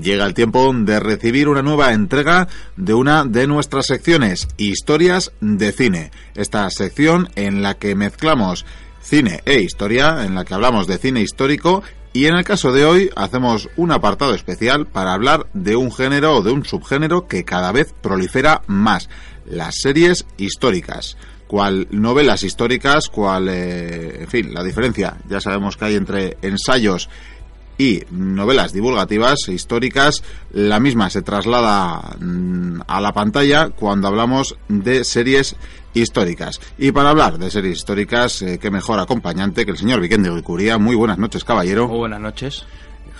llega el tiempo de recibir una nueva entrega de una de nuestras secciones, Historias de Cine. Esta sección en la que mezclamos cine e historia, en la que hablamos de cine histórico y en el caso de hoy hacemos un apartado especial para hablar de un género o de un subgénero que cada vez prolifera más, las series históricas. Cual novelas históricas, cual, eh, en fin, la diferencia ya sabemos que hay entre ensayos y novelas divulgativas históricas, la misma se traslada mm, a la pantalla cuando hablamos de series históricas. Y para hablar de series históricas, eh, qué mejor acompañante que el señor Vicente Guicuría. Muy buenas noches, caballero. Muy buenas noches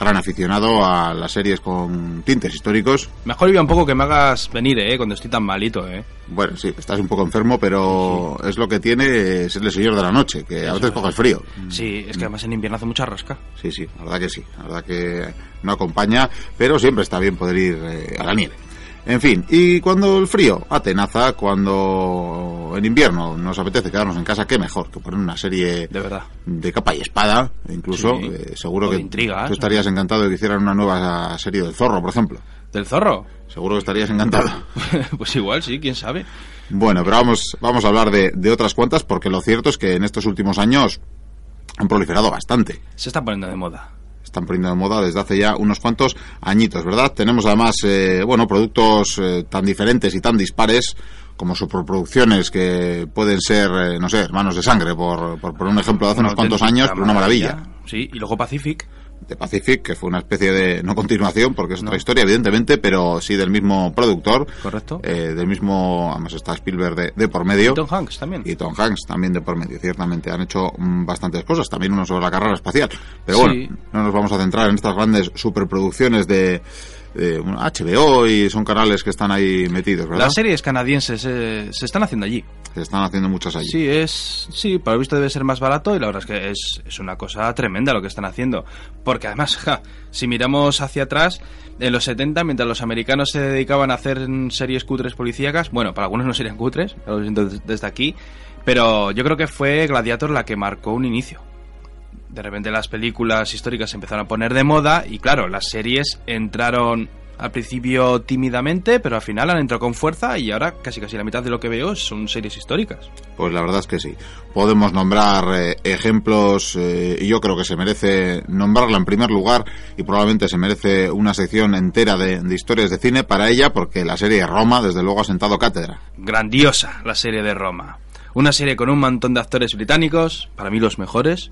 gran aficionado a las series con tintes históricos. Mejor iba un poco que me hagas venir, ¿eh? Cuando estoy tan malito, ¿eh? Bueno, sí, estás un poco enfermo, pero es lo que tiene ser el señor de la noche, que a veces coge el frío. Sí, es que además en invierno hace mucha rosca. Sí, sí, la verdad que sí, la verdad que no acompaña, pero siempre está bien poder ir eh, a la nieve. En fin, y cuando el frío atenaza, cuando en invierno nos apetece quedarnos en casa, qué mejor que poner una serie de verdad de capa y espada, incluso. Eh, seguro que intrigas, tú estarías encantado de que hicieran una nueva serie del zorro, por ejemplo. ¿Del zorro? Seguro que estarías encantado. pues igual, sí, quién sabe. Bueno, pero vamos, vamos a hablar de, de otras cuantas, porque lo cierto es que en estos últimos años han proliferado bastante. Se está poniendo de moda están poniendo de moda desde hace ya unos cuantos añitos, ¿verdad? Tenemos además, eh, bueno, productos eh, tan diferentes y tan dispares como superproducciones que pueden ser, eh, no sé, hermanos de sangre, por, por, un ejemplo de hace unos cuantos años, pero una maravilla. Sí, y luego Pacific de Pacific, que fue una especie de, no continuación, porque es otra historia, evidentemente, pero sí del mismo productor. Correcto. Eh, del mismo, además está Spielberg de, por medio. Y Tom Hanks también. Y Tom Hanks también de por medio, ciertamente. Han hecho mm, bastantes cosas, también uno sobre la carrera espacial. Pero bueno, no nos vamos a centrar en estas grandes superproducciones de HBO y son canales que están ahí metidos, ¿verdad? Las series canadienses eh, se están haciendo allí. Se están haciendo muchas allí. Sí, es, sí, para lo visto debe ser más barato y la verdad es que es, es una cosa tremenda lo que están haciendo. Porque además, si miramos hacia atrás, en los 70, mientras los americanos se dedicaban a hacer series cutres policíacas, bueno, para algunos no serían cutres, lo siento desde aquí, pero yo creo que fue Gladiator la que marcó un inicio de repente las películas históricas se empezaron a poner de moda y claro, las series entraron al principio tímidamente, pero al final han entrado con fuerza y ahora casi casi la mitad de lo que veo son series históricas. Pues la verdad es que sí. Podemos nombrar eh, ejemplos eh, y yo creo que se merece nombrarla en primer lugar y probablemente se merece una sección entera de, de historias de cine para ella porque la serie Roma desde luego ha sentado cátedra. Grandiosa la serie de Roma. Una serie con un montón de actores británicos, para mí los mejores,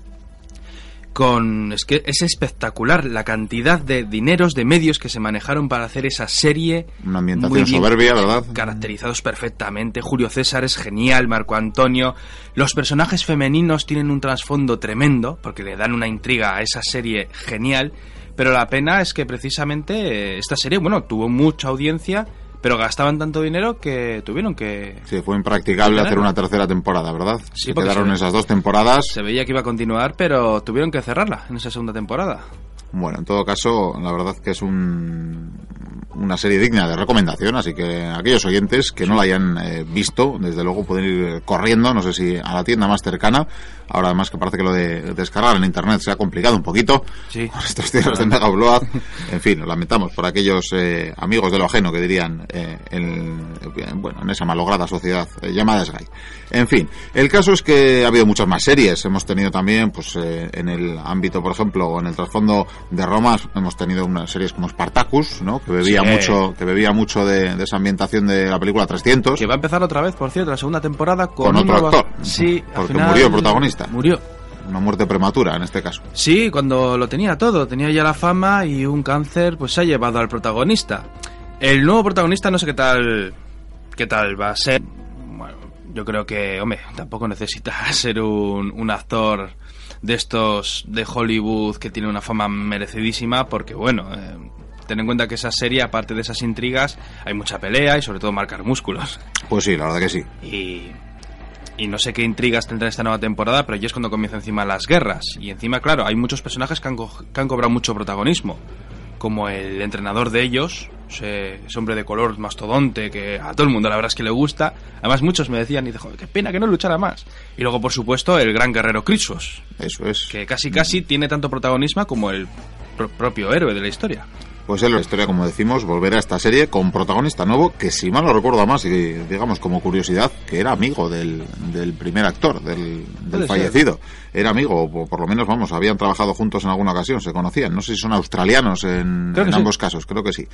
con es que es espectacular la cantidad de dineros de medios que se manejaron para hacer esa serie una ambientación soberbia verdad caracterizados perfectamente. Julio César es genial Marco Antonio. Los personajes femeninos tienen un trasfondo tremendo porque le dan una intriga a esa serie genial. Pero la pena es que precisamente esta serie bueno tuvo mucha audiencia pero gastaban tanto dinero que tuvieron que... Sí, fue impracticable hacer una tercera temporada, ¿verdad? Sí, quedaron esas dos temporadas. Se veía que iba a continuar, pero tuvieron que cerrarla en esa segunda temporada. Bueno, en todo caso, la verdad que es un, una serie digna de recomendación, así que aquellos oyentes que no la hayan eh, visto, desde luego pueden ir corriendo, no sé si a la tienda más cercana, ahora además que parece que lo de descargar en internet se ha complicado un poquito, sí. con estos tiempos de Mega en fin, lo lamentamos por aquellos eh, amigos de lo ajeno que dirían eh, en, bueno, en esa malograda sociedad llamada Sky. En fin, el caso es que ha habido muchas más series, hemos tenido también, pues en el ámbito, por ejemplo, en el trasfondo de Roma, hemos tenido unas series como Spartacus, ¿no? que bebía mucho, que bebía mucho de, esa ambientación de la película 300. Que va a empezar otra vez, por cierto, la segunda temporada con, otro actor. Sí, porque murió el protagonista. Murió. Una muerte prematura en este caso. Sí, cuando lo tenía todo, tenía ya la fama y un cáncer pues se ha llevado al protagonista. El nuevo protagonista no sé qué tal qué tal va a ser. Bueno, yo creo que, hombre, tampoco necesita ser un, un actor de estos de Hollywood que tiene una fama merecidísima porque bueno, eh, ten en cuenta que esa serie, aparte de esas intrigas, hay mucha pelea y sobre todo marcar músculos. Pues sí, la verdad que sí. Y, y no sé qué intrigas tendrá esta nueva temporada, pero ya es cuando comienza encima las guerras. Y encima, claro, hay muchos personajes que han, que han cobrado mucho protagonismo. Como el entrenador de ellos, ese, hombre de color mastodonte que a todo el mundo la verdad es que le gusta. Además, muchos me decían, y dijo, qué pena que no luchara más. Y luego, por supuesto, el gran guerrero Chrysos. Eso es. Que casi casi tiene tanto protagonismo como el propio héroe de la historia. Pues es la historia, como decimos, volver a esta serie con protagonista nuevo, que si mal no recuerdo más, y digamos como curiosidad, que era amigo del, del primer actor, del, del fallecido. Era amigo, o por lo menos, vamos, habían trabajado juntos en alguna ocasión, se conocían. No sé si son australianos en, en ambos casos, creo que sí.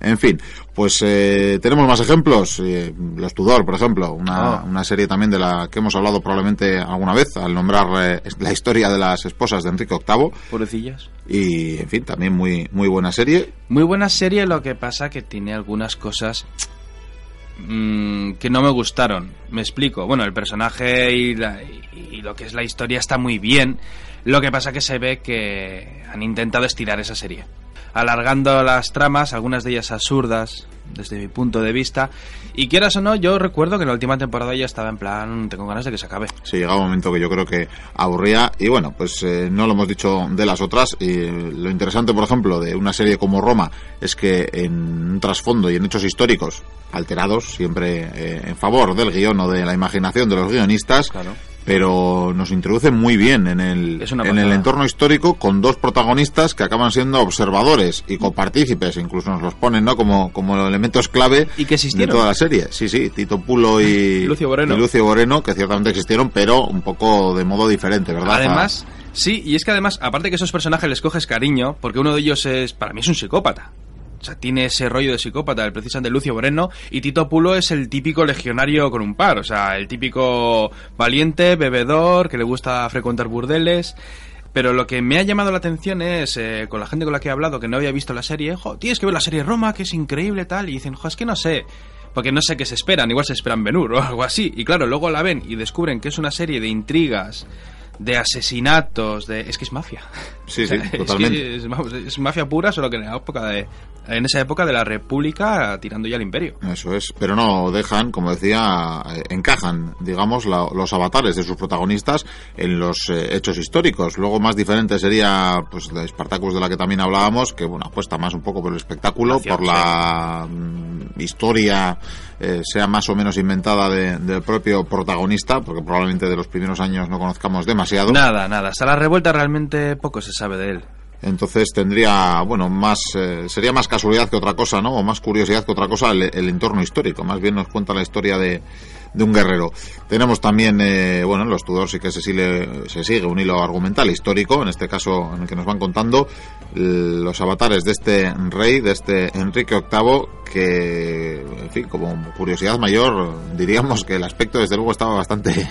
En fin, pues eh, tenemos más ejemplos. Eh, Los Tudor, por ejemplo, una, Ah. una serie también de la que hemos hablado probablemente alguna vez, al nombrar eh, la historia de las esposas de Enrique VIII. Pobrecillas. Y, en fin, también muy, muy buena serie. Muy buena serie, lo que pasa que tiene algunas cosas mm, que no me gustaron. Me explico. Bueno, el personaje y, la- y- y lo que es la historia está muy bien. Lo que pasa que se ve que han intentado estirar esa serie. Alargando las tramas, algunas de ellas absurdas, desde mi punto de vista. Y quieras o no, yo recuerdo que en la última temporada ya estaba en plan, tengo ganas de que se acabe. Sí, llegaba un momento que yo creo que aburría y bueno, pues eh, no lo hemos dicho de las otras. Y lo interesante, por ejemplo, de una serie como Roma es que en un trasfondo y en hechos históricos alterados, siempre eh, en favor del guion o de la imaginación de los guionistas, Claro. Pero nos introduce muy bien en el, en el entorno histórico con dos protagonistas que acaban siendo observadores y copartícipes, incluso nos los ponen ¿no? como, como elementos clave Y que de existieron. toda la serie. Sí, sí, Tito Pulo y Lucio Boreno. y Lucio Boreno, que ciertamente existieron, pero un poco de modo diferente, ¿verdad? Además, sí, y es que además, aparte que esos personajes les coges cariño, porque uno de ellos es, para mí es un psicópata. O sea, tiene ese rollo de psicópata, el precisamente Lucio Moreno, y Tito Pulo es el típico legionario con un par, o sea, el típico valiente, bebedor, que le gusta frecuentar burdeles. Pero lo que me ha llamado la atención es, eh, con la gente con la que he hablado, que no había visto la serie, jo, tienes que ver la serie Roma, que es increíble, tal, y dicen, jo, es que no sé, porque no sé qué se esperan, igual se esperan Benur o algo así, y claro, luego la ven y descubren que es una serie de intrigas, de asesinatos, de... Es que es mafia. Sí, O sea, sí, es que totalmente. Es, es mafia pura, solo que en la época de... En esa época de la República, tirando ya al imperio. Eso es, pero no dejan, como decía, eh, encajan, digamos, la- los avatares de sus protagonistas en los eh, hechos históricos. Luego más diferente sería, pues, la Spartacus de la que también hablábamos, que, bueno, apuesta más un poco por el espectáculo, por la mm, historia, eh, sea más o menos inventada de- del propio protagonista, porque probablemente de los primeros años no conozcamos demasiado. Nada, nada. Hasta la revuelta realmente poco se sabe de él. Entonces tendría, bueno, más eh, sería más casualidad que otra cosa, ¿no? O más curiosidad que otra cosa el, el entorno histórico. Más bien nos cuenta la historia de, de un guerrero. Tenemos también, eh, bueno, en los Tudor sí que se sigue, se sigue un hilo argumental histórico, en este caso en el que nos van contando los avatares de este rey, de este Enrique VIII, que, en fin, como curiosidad mayor, diríamos que el aspecto desde luego estaba bastante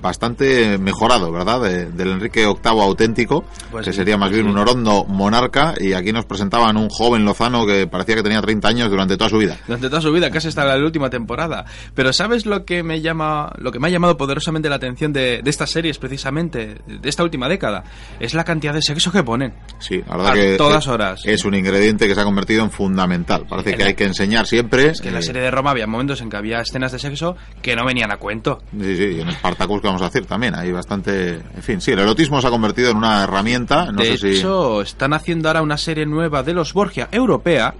bastante mejorado, ¿verdad? De- del Enrique VIII auténtico, Pues que sí, sería más bien sí. un orondo monarca, y aquí nos presentaban un joven lozano que parecía que tenía 30 años durante toda su vida. Durante toda su vida, casi hasta la última temporada. Pero ¿sabes lo que me llama, lo que me ha llamado poderosamente la atención de, de estas series precisamente, de esta última década? Es la cantidad de sexo que ponen. Sí, la verdad A que todas eh, horas. es un ingrediente que se ha convertido en fundamental. Parece En que la- hay que enseñar siempre. Es que en la eh, serie de Roma había momentos en que había escenas de sexo que no venían a cuento. Sí, sí, y en Spartacus vamos a decir también, hay bastante... En fin, sí, el erotismo se ha convertido en una herramienta, no de sé si... hecho, están haciendo ahora una serie nueva de los Borgia europea,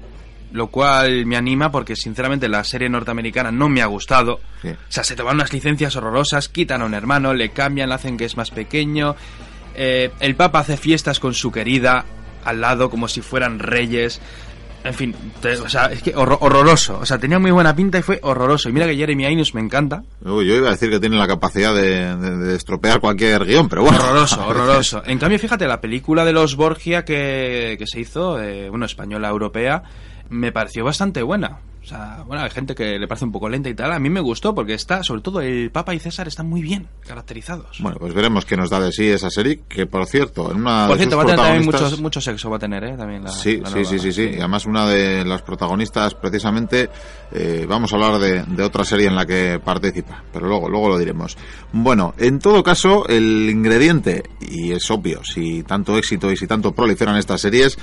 lo cual me anima porque sinceramente la serie norteamericana no me ha gustado. Sí. O sea, se toman unas licencias horrorosas, quitan a un hermano, le cambian, le hacen que es más pequeño. Eh, el Papa hace fiestas con su querida al lado como si fueran reyes. En fin, te- o sea, es que horror- horroroso. O sea, tenía muy buena pinta y fue horroroso. Y mira que Jeremy Ainus me encanta. Uy, yo iba a decir que tiene la capacidad de, de- de estropear cualquier guion, pero bueno. Horroroso, horroroso. En cambio, fíjate, la película de los Borgia que, que se hizo, eh, bueno, española, europea, me pareció bastante buena. O sea, bueno, hay gente que le parece un poco lenta y tal. A mí me gustó porque está, sobre todo, el Papa y César están muy bien caracterizados. Bueno, pues veremos qué nos da de sí esa serie, que por cierto, en una Por de cierto, sus va a tener también protagonistas- mucho, mucho sexo, va a tener, ¿eh? También la, Sí, la sí, nueva. sí, sí, sí. Y además una de las protagonistas, precisamente, eh, vamos a hablar de, de otra serie en la que participa, pero luego, luego lo diremos. Bueno, en todo caso, el ingrediente, y es obvio, si tanto éxito y si tanto proliferan estas series,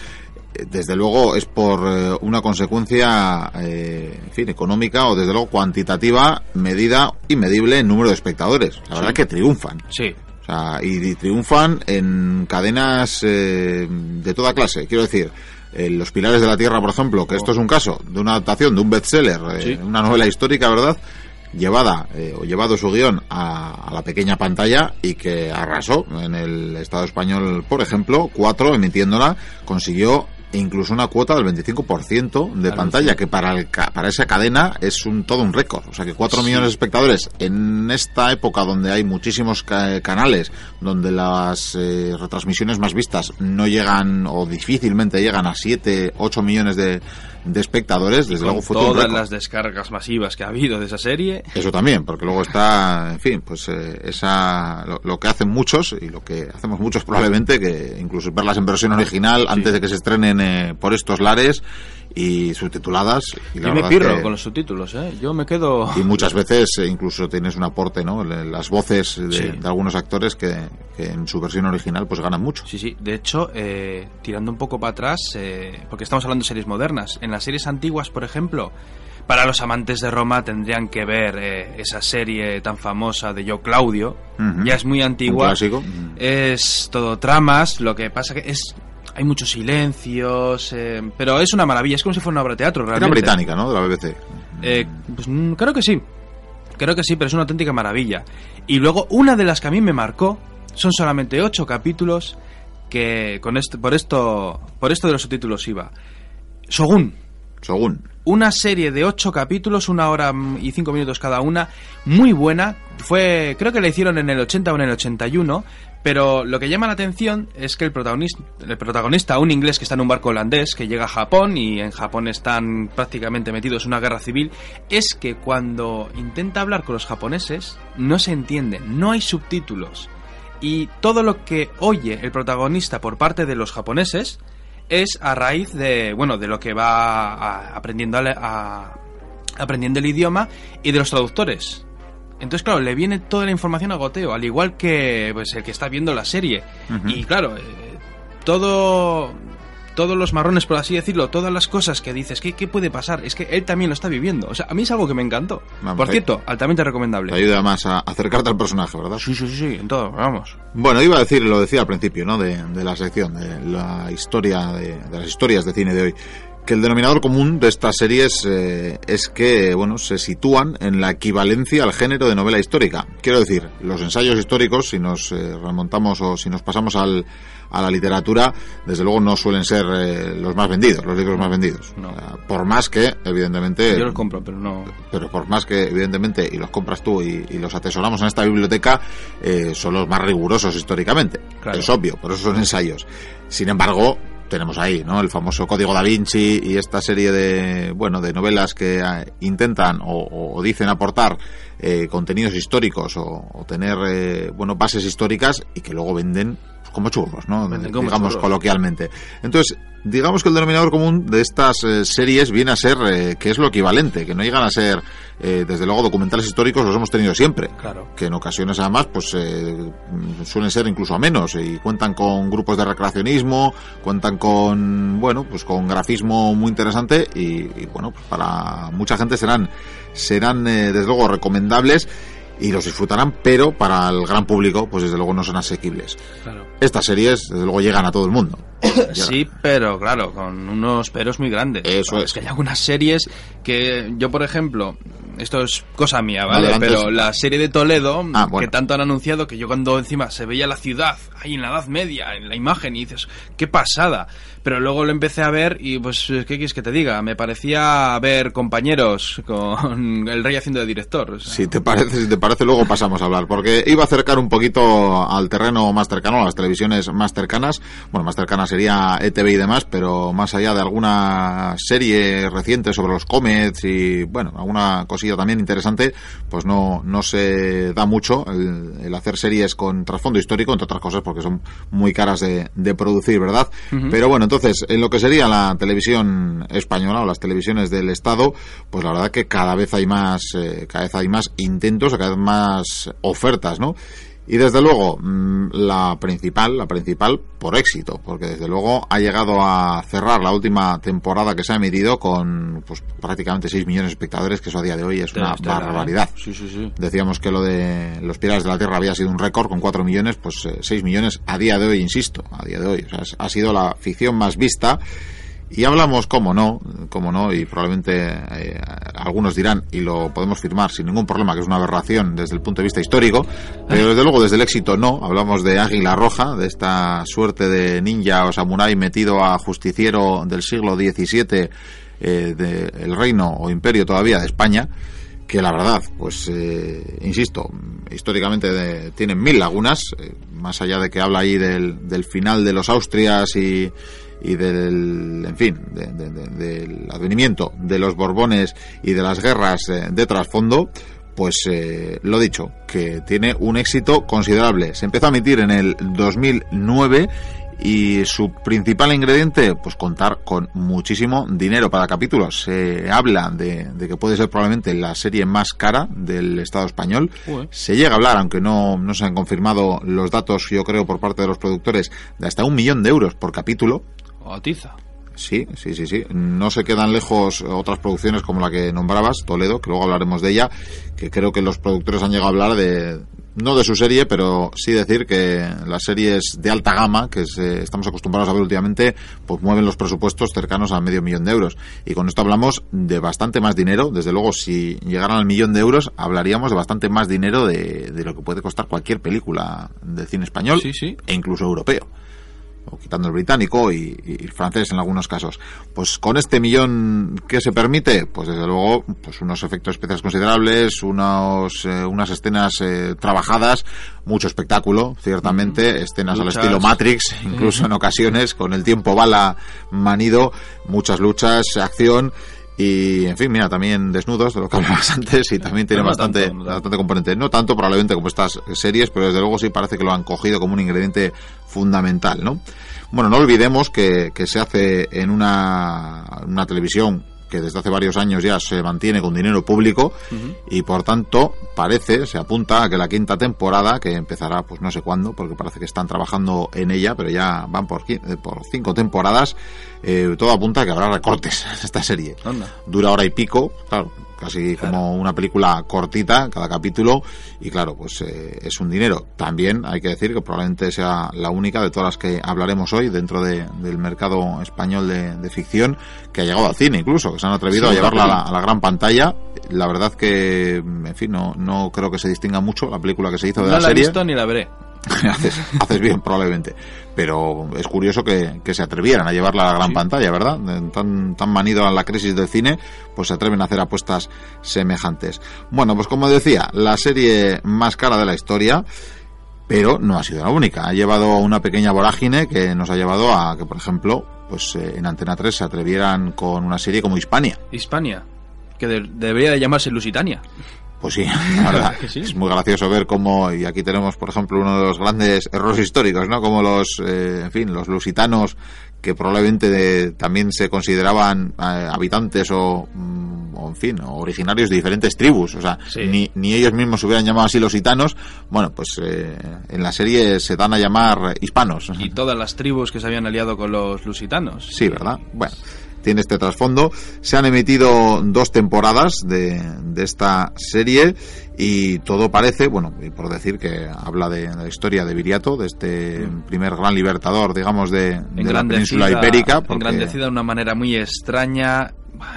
desde luego es por eh, una consecuencia, eh, en fin, económica o desde luego cuantitativa, medida y medible en número de espectadores. La verdad que triunfan. Sí. O sea, y, y triunfan en cadenas eh, de toda clase. Quiero decir, eh, Los Pilares de la Tierra, por ejemplo, que esto es un caso de una adaptación de un bestseller, eh, Sí. una novela histórica, ¿verdad? Llevada eh, o llevado su guion a, a la pequeña pantalla y que arrasó en el Estado español, por ejemplo, cuatro emitiéndola, consiguió e incluso una cuota del 25% de pantalla, que para, el, para esa cadena es un todo un récord. O sea que 4 millones de espectadores en esta época donde hay muchísimos canales, donde las eh, retransmisiones más vistas no llegan o difícilmente llegan a 7, 8 millones de, de espectadores, desde luego fue todas las descargas masivas que ha habido de esa serie. Eso también, porque luego está, en fin, pues eh, esa lo, que hacen muchos y lo que hacemos muchos probablemente, que incluso verlas en versión original antes de que se estrenen eh, por estos lares y subtituladas. Y Yo me pirro con los subtítulos, ¿eh? Yo me quedo... Y muchas veces eh, incluso tienes un aporte, ¿no? Las voces de, algunos actores que, en su versión original pues ganan mucho. Sí, sí. De hecho, eh, tirando un poco para atrás, eh, porque estamos hablando de series modernas, en las series antiguas, por ejemplo, para los amantes de Roma tendrían que ver esa serie tan famosa de Yo Claudio. Ya es muy antigua. clásico. Es todo tramas. Lo que pasa que es hay muchos silencios, eh, pero es una maravilla, es como si fuera una obra de teatro realmente. Era británica, ¿no? De la BBC. Eh, pues, mm, creo que sí, creo que sí, pero es una auténtica maravilla. Y luego, una de las que a mí me marcó, son solamente ocho capítulos, que con esto, por esto, por esto de los subtítulos iba. Shogun. Shogun. Una serie de ocho capítulos, una hora y cinco minutos cada una, muy buena. Fue, creo que la hicieron en el 80 o en el 81, pero lo que llama la atención es que el protagonista, el protagonista, un inglés que está en un barco holandés, que llega a Japón y en Japón están prácticamente metidos en una guerra civil, es que cuando intenta hablar con los japoneses no se entiende, no hay subtítulos. Y todo lo que oye el protagonista por parte de los japoneses es a raíz de, bueno, de lo que va aprendiendo, aprendiendo el idioma y de los traductores. Entonces, claro, le viene toda la información a goteo, al igual que pues, el que está viendo la serie. Y claro, eh, todo todos los marrones, por así decirlo, todas las cosas que dices, ¿qué, ¿qué, puede pasar? Es que él también lo está viviendo. O sea, a mí es algo que me encantó. por cierto, altamente recomendable. Te ayuda más a acercarte al personaje, ¿verdad? Sí, sí, sí, en todo, vamos. Bueno, iba a decir, lo decía al principio, ¿no? De, de la sección, de la historia, de, de las historias de cine de hoy que el denominador común de estas series eh, es que bueno se sitúan en la equivalencia al género de novela histórica. Quiero decir, los ensayos históricos, si nos eh, remontamos o si nos pasamos al, a la literatura, desde luego no suelen ser eh, los más vendidos, los libros más vendidos. por más que, evidentemente... Yo los compro, pero no... Pero por más que, evidentemente, y los compras tú y, los atesoramos en esta biblioteca, son los más rigurosos históricamente. Es obvio, por eso son ensayos. Sin embargo, tenemos ahí, ¿no? El famoso Código da Vinci y esta serie de, bueno, de novelas que eh, intentan o, dicen aportar eh, contenidos históricos o, tener, eh, bueno, bases históricas y que luego venden como churros, ¿no? digamos coloquialmente. Entonces, digamos que el denominador común de estas eh, series viene a ser eh, que es lo equivalente, que no llegan a ser, eh, desde luego, documentales históricos los hemos tenido siempre. Claro. Que en ocasiones, además, pues suelen ser incluso a menos y cuentan con grupos de recreacionismo, cuentan con, bueno, pues con grafismo muy interesante y, y bueno, pues para mucha gente serán, serán desde luego recomendables y los disfrutarán, pero para el gran público, pues desde luego no son asequibles. Estas series, desde luego, llegan a todo el mundo. sí, pero claro, con unos peros muy grandes. Eso es. es. que hay algunas series que yo, por ejemplo, esto es cosa mía, ¿vale? Pero la serie de Toledo, ah, que tanto han anunciado que yo cuando encima se veía la ciudad ahí en la Edad Media, en la imagen, y dices, qué pasada. Pero luego lo empecé a ver y pues, ¿qué quieres que te diga? Me parecía ver compañeros con el rey haciendo de director. Si te parece, si te parece, luego pasamos a hablar, porque iba a acercar un poquito al terreno más cercano, a las televisiones más cercanas. Bueno, más cercana sería ETV y demás, pero más allá de alguna serie reciente sobre los comets y, bueno, alguna cosilla también interesante, pues no, no se da mucho el, hacer series con trasfondo histórico, entre otras cosas porque son muy caras de, de producir, ¿verdad? Pero bueno, entonces, en lo que sería la televisión española o las televisiones del Estado, pues la verdad que cada vez hay más, eh, cada vez hay más intentos, cada vez más ofertas, ¿no? Y desde luego, mm, la principal, la principal por éxito, porque desde luego ha llegado a cerrar la última temporada que se ha emitido con pues, prácticamente 6 millones de espectadores, que eso a día de hoy es una barbaridad. Decíamos que lo de los Pilares de la Tierra había sido un récord con 4 millones, pues 6 eh, millones a día de hoy, insisto, a día de hoy. O sea, ha sido la ficción más vista Y hablamos, como no, como no, y probablemente eh, algunos dirán, y lo podemos firmar sin ningún problema, que es una aberración desde el punto de vista histórico, pero desde luego desde el éxito no. Hablamos de Águila Roja, de esta suerte de ninja o samurái metido a justiciero del siglo XVII eh, del reino o imperio todavía de España que la verdad, pues eh, insisto, históricamente tienen mil lagunas, eh, más allá de que habla ahí del, del final de los Austrias y, y del, en fin, del advenimiento de los Borbones y de las guerras eh, de trasfondo, pues eh, lo dicho, que tiene un éxito considerable. Se empezó a emitir en el 2009 y su principal ingrediente, pues contar con muchísimo dinero para capítulos. Se habla de, que puede ser probablemente la serie más cara del Estado español. Se llega a hablar, aunque no, no se han confirmado los datos, yo creo, por parte de los productores, de hasta un millón de euros por capítulo. Tiza. Sí, sí, sí, sí. No se quedan lejos otras producciones como la que nombrabas, Toledo, que luego hablaremos de ella, que creo que los productores han llegado a hablar de, no de su serie, pero sí decir que las series de alta gama que estamos acostumbrados a ver últimamente, pues mueven los presupuestos cercanos a medio millón de euros. Y con esto hablamos de bastante más dinero. Desde luego, si llegaran al millón de euros, hablaríamos de bastante más dinero de, de lo que puede costar cualquier película de cine español e incluso europeo o quitando el británico y, el francés en algunos casos. Pues con este millón que se permite, pues desde luego, pues unos efectos especiales considerables, unos, eh, unas escenas eh, trabajadas, mucho espectáculo, ciertamente, escenas al estilo Matrix, incluso en ocasiones, con el tiempo bala manido, muchas luchas, acción y en fin, mira, también desnudos, de lo que hablabas antes, y también tiene bastante, bastante componente. No tanto probablemente como estas series, pero desde luego sí parece que lo han cogido como un ingrediente fundamental, ¿no? Bueno, no olvidemos que, que se hace en una, una televisión que desde hace varios años ya se mantiene con dinero público y por tanto parece, se apunta a que la quinta temporada, que empezará pues no sé cuándo, porque parece que están trabajando en ella, pero ya van por, por cinco temporadas, eh, todo apunta a que habrá recortes en esta serie. Dura hora y pico, claro, casi como una película cortita cada capítulo y claro pues eh, es un dinero. También hay que decir que probablemente sea la única de todas las que hablaremos hoy dentro del mercado español de, ficción que ha llegado al cine incluso que se han atrevido a llevarla a la, gran pantalla. La verdad que en fin no, no creo que se distinga mucho la película que se hizo de la, serie no la he visto ni la veré haces, bien, probablemente. Pero es curioso que, se atrevieran a llevarla a la gran pantalla, ¿verdad? Tan, tan manido a la crisis del cine, pues se atreven a hacer apuestas semejantes. Bueno, pues como decía, la serie más cara de la historia, pero no ha sido la única. Ha llevado una pequeña vorágine que nos ha llevado a que, por ejemplo, pues eh, en Antena 3 se atrevieran con una serie como Hispania. Hispania, que debería de llamarse Lusitania. Pues sí, la verdad. Es muy gracioso ver cómo, y aquí tenemos, por ejemplo, uno de los grandes errores históricos, ¿no? Como los, eh, en fin, los lusitanos, que probablemente también se consideraban eh, habitantes o, mm, o, en fin, originarios de diferentes tribus. O sea, ni, ni ellos mismos se hubieran llamado así lusitanos. Bueno, pues eh, en la serie se dan a llamar hispanos. Y todas las tribus que se habían aliado con los lusitanos. Sí, ¿verdad? Bueno tiene este trasfondo. Se han emitido dos temporadas de, de, esta serie y todo parece, bueno, por decir que habla de, la historia de Viriato, de este primer gran libertador, digamos, de, de la península ibérica. Porque... Engrandecida de una manera muy extraña.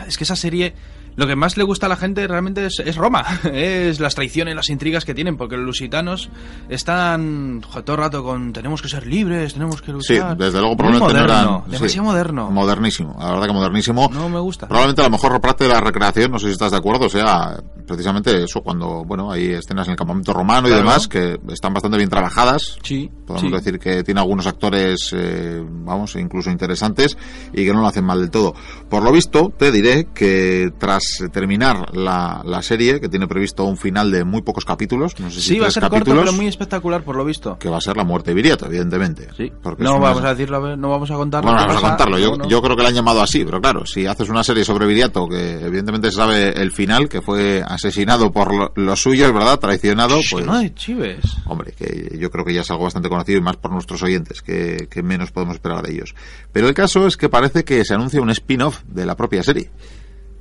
Es que esa serie lo que más le gusta a la gente realmente es, Roma, es las traiciones, las intrigas que tienen, porque los lusitanos están todo el rato con tenemos que ser libres, tenemos que luchar. Sí, desde luego probablemente moderno, demasiado moderno. Modernísimo, la verdad que modernísimo. No me gusta. Probablemente la mejor parte de la recreación, no sé si estás de acuerdo, sea precisamente eso, cuando, bueno, hay escenas en el campamento romano y demás que están bastante bien trabajadas. Sí. Podemos decir que tiene algunos actores, eh, vamos, incluso interesantes y que no lo hacen mal del todo. Por lo visto, te diré que tras terminar la, la serie, que tiene previsto un final de muy pocos capítulos, no sé si sí, va a ser capítulos, corto, pero muy espectacular por lo visto. Que va a ser la muerte de Viriato, evidentemente. Sí. Porque no vamos a decirlo, no vamos a contarlo. Bueno, vamos a contarlo. Yo, yo creo que lo han llamado así, pero claro, si haces una serie sobre Viriato, que evidentemente se sabe el final, que fue asesinado por los suyos, ¿verdad? Traicionado, pues... No de chives. Hombre, que yo creo que ya es algo bastante conocido y más por nuestros oyentes, que, que menos podemos esperar de ellos. Pero el caso es que parece que se anuncia un spin-off de la propia serie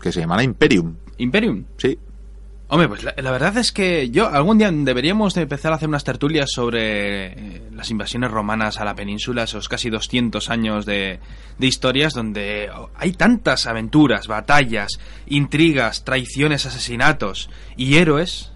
que se llamará Imperium. ¿Imperium? Sí. Hombre, pues la, la verdad es que yo algún día deberíamos de empezar a hacer unas tertulias sobre eh, las invasiones romanas a la península, esos casi 200 años de, de historias donde hay tantas aventuras, batallas, intrigas, traiciones, asesinatos y héroes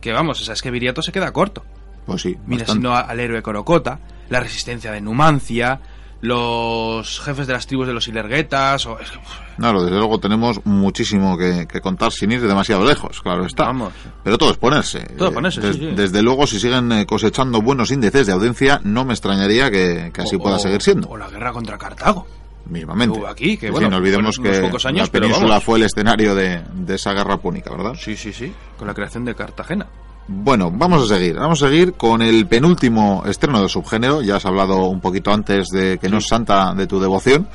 que vamos, o sea, es que Viriato se queda corto. Pues sí. Mira, sino al héroe Corocota, la resistencia de Numancia, los jefes de las tribus de los Ilerguetas, o... es que, uf, Claro, desde luego tenemos muchísimo que, que contar sin ir demasiado lejos, claro está. Vamos. Pero todo es ponerse. Todo es Eh, ponerse, des- sí, sí. Desde luego, si siguen eh, cosechando buenos índices de audiencia, no me extrañaría que, que así o- pueda o- seguir siendo. O la guerra contra Cartago. mismamente. hubo aquí, que Sí, bueno, no olvidemos que pocos años, la península fue el escenario de, de esa guerra púnica, ¿verdad? Sí, sí, sí. Con la creación de Cartagena. Bueno, vamos a seguir. Vamos a seguir con el penúltimo estreno del subgénero. Ya has hablado un poquito antes de que no es santa de tu devoción,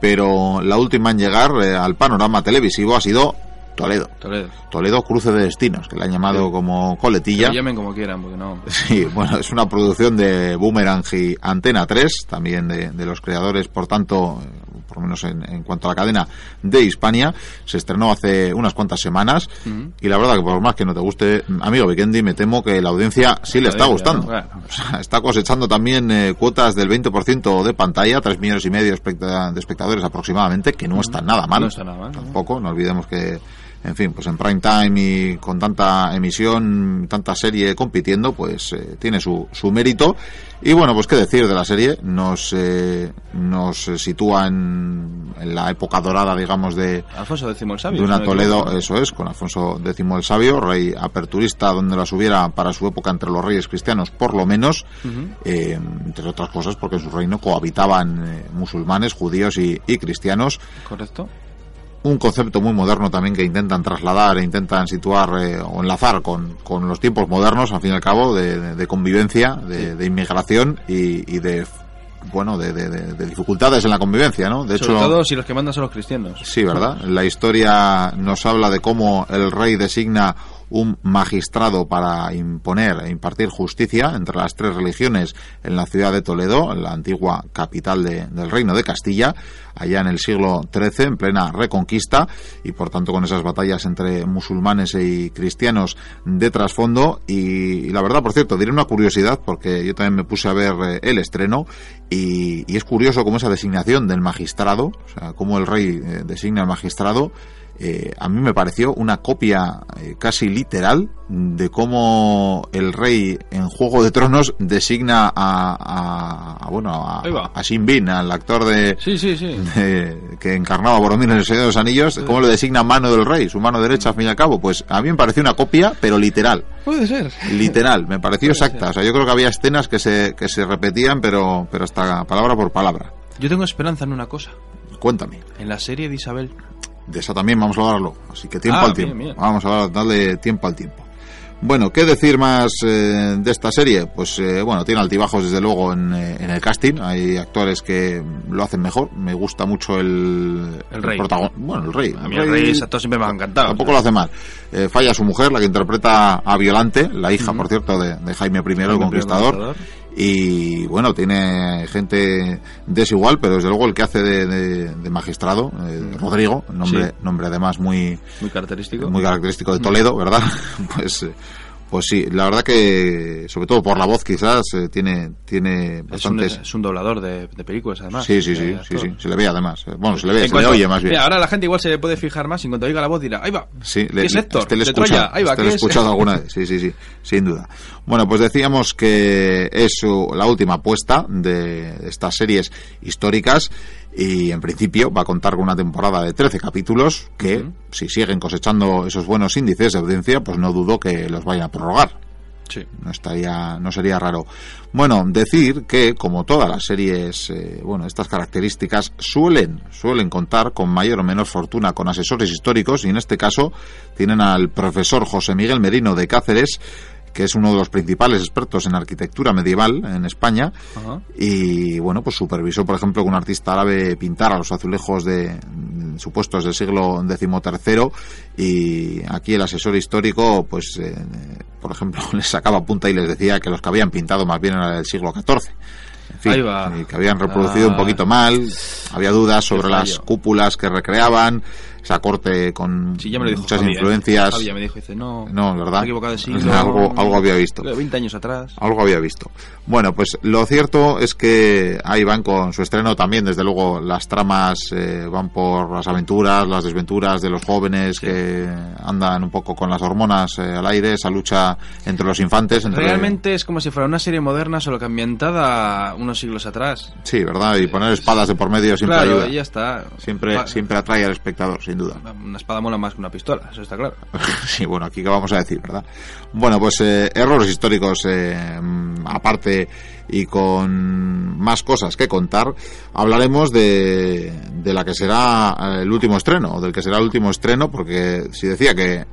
pero la última en llegar eh, al panorama televisivo ha sido Toledo. Toledo. Toledo Cruce de Destinos, que le han llamado Sí. como coletilla. llamen como quieran, porque no... Sí, bueno, es una producción de Boomerang y Antena 3, también de, de los creadores, por tanto, por lo menos en, en cuanto a la cadena de Hispania. Se estrenó hace unas cuantas semanas Ujú. y la verdad que por más que no te guste, amigo Vikendi, me temo que la audiencia sí le está gustando. O sea, está cosechando también eh, cuotas del 20% de pantalla, 3 millones y medio de espectadores aproximadamente, que no está nada mal. No está nada mal. Tampoco, no olvidemos que, en fin, pues en prime time y con tanta emisión, tanta serie compitiendo, pues eh, tiene su, su mérito. Y bueno, pues qué decir de la serie, nos, eh, nos sitúa en, en la época dorada, digamos, de, Alfonso X el Sabio. de una no Toledo, eso es, con Alfonso X el Sabio, rey aperturista, donde las hubiera para su época entre los reyes cristianos, por lo menos, eh, entre otras cosas porque en su reino cohabitaban eh, musulmanes, judíos y, y cristianos. Correcto. Un concepto muy moderno también que intentan trasladar e intentan situar eh, o enlazar con, con los tiempos modernos, al fin y al cabo, de, de- de convivencia, de, de inmigración y, y de bueno de dificultades en la convivencia, ¿no? De Sobre hecho, todo si los que mandan son los cristianos. Sí, ¿verdad? La historia nos habla de cómo el rey designa un magistrado para imponer e impartir justicia entre las tres religiones en la ciudad de Toledo, la antigua capital de- del reino de Castilla, allá en el siglo XIII, en plena reconquista, y por tanto con esas batallas entre musulmanes y cristianos de trasfondo. Y, la verdad, por cierto, diré una curiosidad, porque yo también me puse a ver eh, el estreno, y, y es curioso cómo esa designación del magistrado, o sea, cómo el rey eh, designa al magistrado, eh, a mí me pareció una copia eh, casi literal de cómo el rey en Juego de Tronos designa a, a- a, bueno a, a Bin, al actor de, Sí, sí, sí. de- que encarnaba a Boromir en el Señor de los Anillos, cómo le designa mano del rey, su mano derecha al fin y al cabo, pues a mí me pareció una copia, pero literal, Puede ser. literal, me pareció Puede exacta, ser. o sea, yo creo que había escenas que se, que se repetían, pero, pero hasta palabra por palabra. Yo tengo esperanza en una cosa. Cuéntame. En la serie de Isabel. De eso también vamos a hablarlo. Así que tiempo Ah, al tiempo. bien. Vamos a darle tiempo al tiempo. Bueno, ¿qué decir más eh, de esta serie? Pues eh, bueno, tiene altibajos desde luego en, eh, en el casting. Hay actores que lo hacen mejor. Me gusta mucho el, El rey. Bueno, el rey. A mí el rey exacto siempre me ha encantado. Tampoco lo hace mal. Eh, falla su mujer, la que interpreta a Violante, la hija, por cierto, de, de Jaime I, el Jaime I, Conquistador. Conquistador. Y bueno, tiene gente desigual, pero desde luego el que hace de, de- de magistrado, eh, Rodrigo, nombre, Sí. nombre además muy, Muy característico. muy característico de Toledo, ¿verdad? pues, eh, pues sí, la verdad que, sobre todo por la voz quizás, eh, tiene, tiene es, un, bastantes... es un doblador de, de películas, además. Sí, sí, sí, sí, sí, se le ve además. Eh, Bueno, se le ve, En se cuanto- le oye más bien. Mira, ahora la gente igual se puede fijar más y en cuanto oiga la voz dirá, ahí va. Sí, ¿Qué es Héctor? este le Troya, ahí va, este ¿qué le he es? escuchado alguna vez, sí, sí, sí, sin duda. Bueno, pues decíamos que es su- la última apuesta de estas series históricas y en principio va a contar con una temporada de 13 capítulos que, si siguen cosechando esos buenos índices de audiencia, pues no dudo que los vayan a prorrogar. Sí. no estaría no sería raro. Bueno decir que como todas las series eh, bueno estas características suelen suelen contar con mayor o menor fortuna con asesores históricos y en este caso tienen al profesor José Miguel Merino de Cáceres que es uno de los principales expertos en arquitectura medieval en España Ajá. y bueno pues supervisó por ejemplo que un artista árabe pintara los azulejos de mm, supuestos del siglo XIII y aquí el asesor histórico pues eh, por ejemplo les sacaba punta y les decía que los que habían pintado más bien eran del siglo XIV fin, Ahí va. y que habían reproducido Ah. un poquito mal había dudas sobre las cúpulas que recreaban esa corte con Sí, muchas Javi, ¿eh? influencias. Javi ya me dijo, dice, no, No, ¿verdad? equivocado siglo. Algo había visto. 20 años atrás. Algo había visto. Bueno, pues lo cierto es que ahí van con su estreno también, desde luego las tramas eh, van por las aventuras, las desventuras de los jóvenes que andan un poco con las hormonas eh, al aire, esa lucha entre los infantes. Entre Realmente es como si fuera una serie moderna, solo que ambientada unos siglos atrás. Sí, ¿verdad? Y poner espadas de por medio siempre claro, ayuda. y ya está. Siempre, Pa- siempre atrae al espectador, sin duda. Una espada mola más que una pistola, eso está claro. sí, bueno, aquí qué vamos a decir, ¿verdad? Bueno, pues eh, errores históricos eh, mm, aparte y con más cosas que contar, hablaremos de, de la que será eh, el último estreno, o del que será el último estreno, porque si decía que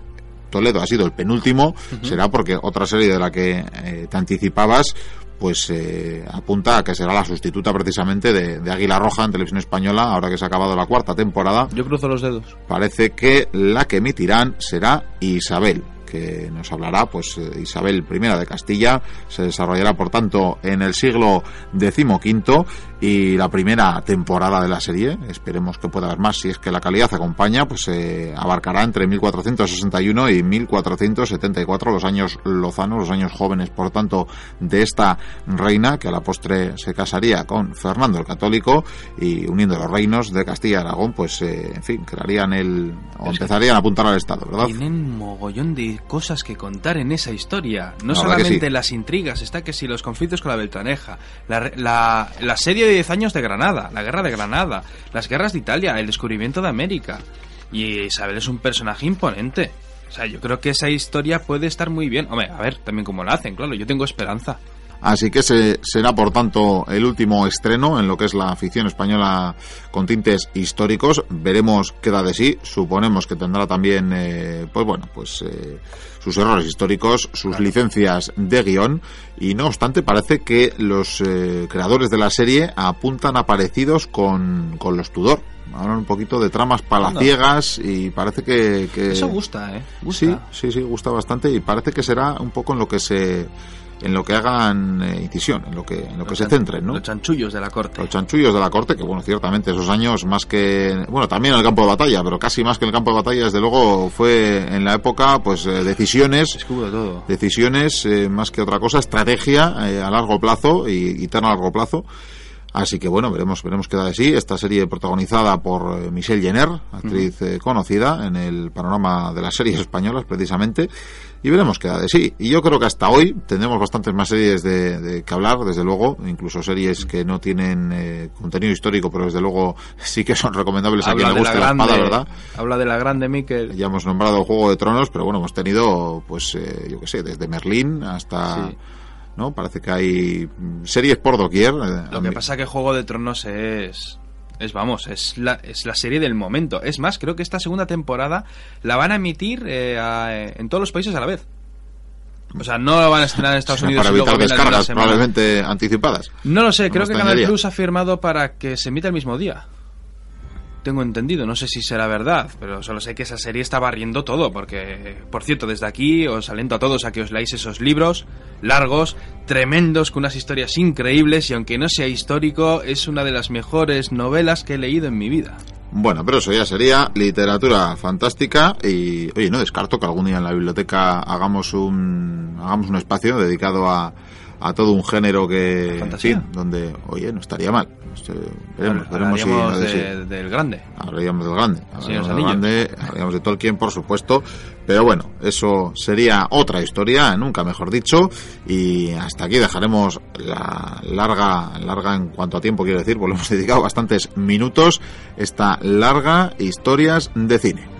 Toledo ha sido el penúltimo, será porque otra serie de la que eh, te anticipabas pues eh, apunta a que será la sustituta precisamente de, de Águila Roja en televisión española, ahora que se ha acabado la cuarta temporada Yo cruzo los dedos. parece que la que emitirán será Isabel que nos hablará pues eh, Isabel I de Castilla. Se desarrollará por tanto en el siglo XV y la primera temporada de la serie. Esperemos que pueda haber más si es que la calidad acompaña pues eh, abarcará entre 1461 y 1474 los años lozanos los años jóvenes por tanto de esta reina que a la postre se casaría con Fernando el Católico y uniendo los reinos de Castilla y Aragón pues eh, en fin crearían el o empezarían a apuntar al Estado ¿verdad? Tienen mogollón de cosas que contar en esa historia. No solamente sí. las intrigas, está que si los conflictos con la Beltraneja, la, la, la serie de 10 años de Granada, la guerra de Granada, las guerras de Italia, el descubrimiento de América. Y Isabel es un personaje imponente. O sea, yo creo que esa historia puede estar muy bien. Hombre, a ver, también como la hacen, claro, yo tengo esperanza. Así que se, será, por tanto, el último estreno en lo que es la ficción española con tintes históricos. Veremos qué da de sí. Suponemos que tendrá también, eh, pues bueno, pues eh, sus errores históricos, sus licencias de guion. Y no obstante, parece que los eh, creadores de la serie apuntan a parecidos con, con los Tudor. Hablan un poquito de tramas palaciegas y parece que... que- Eso gusta, ¿eh? Gusta. Sí, sí, sí, gusta bastante y parece que será un poco en lo que se en lo que hagan eh, incisión, en lo que en lo que se centren, ¿no? Los chanchullos de la corte. Los chanchullos de la corte, que bueno, ciertamente esos años más que, bueno, también en el campo de batalla, pero casi más que en el campo de batalla, desde luego fue en la época, pues eh, decisiones, Escudo todo. decisiones eh, más que otra cosa, estrategia eh, a largo plazo y, y tan a largo plazo. Así que bueno, veremos, veremos qué da de sí. Esta serie protagonizada por eh, Michelle Jenner, actriz eh, conocida en el panorama de las series españolas precisamente, y veremos qué da de sí. Y yo creo que hasta hoy tendremos bastantes más series de, de que hablar, desde luego, incluso series que no tienen eh, contenido histórico, pero desde luego sí que son recomendables a quien le la guste la, espada, ¿verdad? habla de la grande Miquel. Ya hemos nombrado Juego de Tronos, pero bueno, hemos tenido, pues, eh, yo qué sé, desde Merlín hasta... Sí. ¿No? Parece que hay series por doquier. eh, Lo que pasa que Juego de Tronos es... Es, vamos, es la, es la serie del momento. Es más, creo que esta segunda temporada la van a emitir eh, a- en todos los países a la vez. O sea, no la van a estrenar en Estados Unidos para evitar descargas probablemente anticipadas. No lo sé, creo que Canal. Plus ha firmado para que se emita el mismo día. Tengo entendido, no sé si será verdad, pero solo sé que esa serie está barriendo todo, porque, por cierto, desde aquí os alento a todos a que os leáis esos libros largos, tremendos, con unas historias increíbles, y aunque no sea histórico, es una de las mejores novelas que he leído en mi vida. Bueno, pero eso ya sería literatura fantástica y, oye, no descarto que algún día en la biblioteca hagamos un, hagamos un espacio dedicado a, a todo un género que, fantasía. fin, donde, oye, no estaría mal. Este, veremos, veremos si no de sí. del grande. Hablaríamos del grande, hablaríamos del grande, hablaríamos de Tolkien, por supuesto, pero bueno, eso sería otra historia, nunca mejor dicho, y hasta aquí dejaremos la larga, larga en cuanto a tiempo quiero decir, porque le hemos dedicado bastantes minutos, esta larga historias de cine.